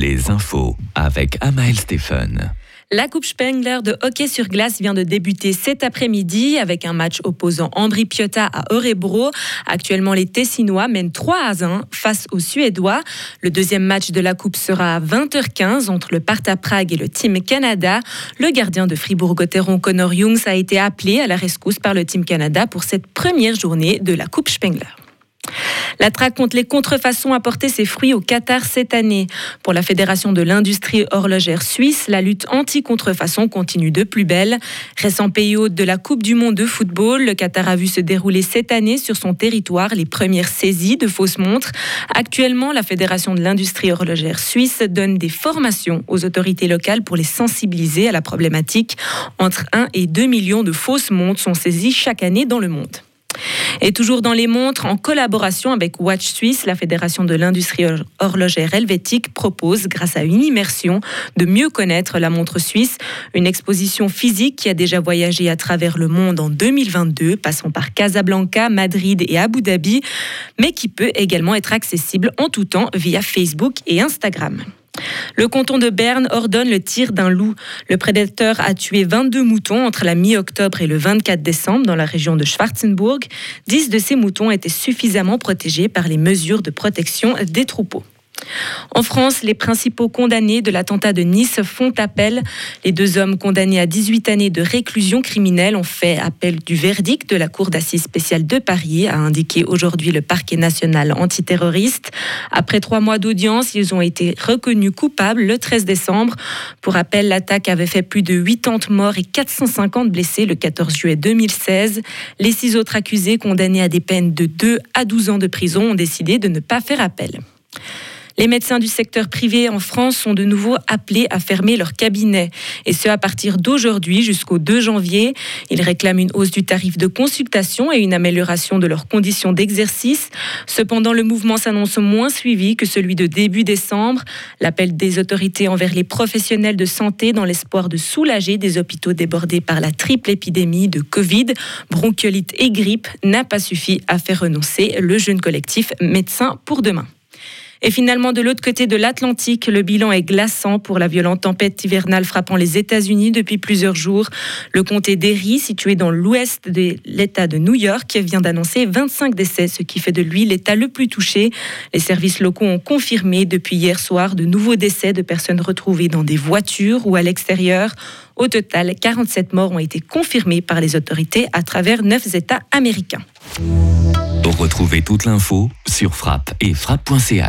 les infos avec Amael Stephen. La Coupe Spengler de hockey sur glace vient de débuter cet après-midi avec un match opposant Ambri Piotta à Örebro. Actuellement, les Tessinois mènent 3 à 1 face aux Suédois. Le deuxième match de la Coupe sera à 20h15 entre le Parta Prague et le Team Canada. Le gardien de Fribourg-Gotteron, Connor Jungs, a été appelé à la rescousse par le Team Canada pour cette première journée de la Coupe Spengler. La traque contre les contrefaçons a porté ses fruits au Qatar cette année. Pour la Fédération de l'industrie horlogère suisse, la lutte anti-contrefaçon continue de plus belle. Récent pays hôte de la Coupe du Monde de football, le Qatar a vu se dérouler cette année sur son territoire les premières saisies de fausses montres. Actuellement, la Fédération de l'industrie horlogère suisse donne des formations aux autorités locales pour les sensibiliser à la problématique. Entre 1 et 2 millions de fausses montres sont saisies chaque année dans le monde. Et toujours dans les montres, en collaboration avec Watch Suisse, la Fédération de l'industrie horlogère helvétique propose, grâce à une immersion, de mieux connaître la montre suisse. Une exposition physique qui a déjà voyagé à travers le monde en 2022, passant par Casablanca, Madrid et Abu Dhabi, mais qui peut également être accessible en tout temps via Facebook et Instagram. Le canton de Berne ordonne le tir d'un loup. Le prédateur a tué 22 moutons entre la mi-octobre et le 24 décembre dans la région de Schwarzenburg. 10 de ces moutons étaient suffisamment protégés par les mesures de protection des troupeaux. En France, les principaux condamnés de l'attentat de Nice font appel. Les deux hommes condamnés à 18 années de réclusion criminelle ont fait appel du verdict de la Cour d'assises spéciale de Paris, a indiqué aujourd'hui le parquet national antiterroriste. Après trois mois d'audience, ils ont été reconnus coupables le 13 décembre. Pour rappel, l'attaque avait fait plus de 80 morts et 450 blessés le 14 juillet 2016. Les six autres accusés condamnés à des peines de 2 à 12 ans de prison ont décidé de ne pas faire appel. Les médecins du secteur privé en France sont de nouveau appelés à fermer leur cabinet, et ce à partir d'aujourd'hui jusqu'au 2 janvier. Ils réclament une hausse du tarif de consultation et une amélioration de leurs conditions d'exercice. Cependant, le mouvement s'annonce moins suivi que celui de début décembre. L'appel des autorités envers les professionnels de santé dans l'espoir de soulager des hôpitaux débordés par la triple épidémie de Covid, bronchiolite et grippe n'a pas suffi à faire renoncer le jeune collectif Médecins pour demain. Et finalement, de l'autre côté de l'Atlantique, le bilan est glaçant pour la violente tempête hivernale frappant les États-Unis depuis plusieurs jours. Le comté d'Erie, situé dans l'ouest de l'État de New York, vient d'annoncer 25 décès, ce qui fait de lui l'État le plus touché. Les services locaux ont confirmé depuis hier soir de nouveaux décès de personnes retrouvées dans des voitures ou à l'extérieur. Au total, 47 morts ont été confirmés par les autorités à travers neuf États américains. Retrouvez toute l'info sur frappe et frappe.ch.